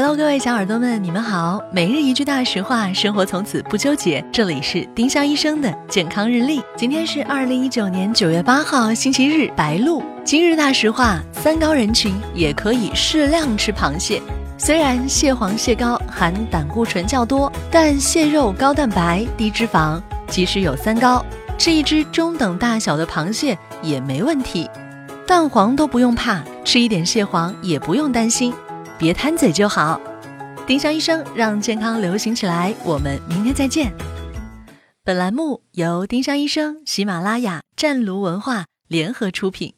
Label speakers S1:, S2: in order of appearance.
S1: Hello，各位小耳朵们，你们好。每日一句大实话，生活从此不纠结。这里是丁香医生的健康日历。今天是二零一九年九月八号，星期日，白露。今日大实话：三高人群也可以适量吃螃蟹。虽然蟹黄、蟹膏含胆固醇较多，但蟹肉高蛋白、低脂肪，即使有三高，吃一只中等大小的螃蟹也没问题。蛋黄都不用怕，吃一点蟹黄也不用担心。别贪嘴就好。丁香医生让健康流行起来，我们明天再见。本栏目由丁香医生、喜马拉雅、湛卢文化联合出品。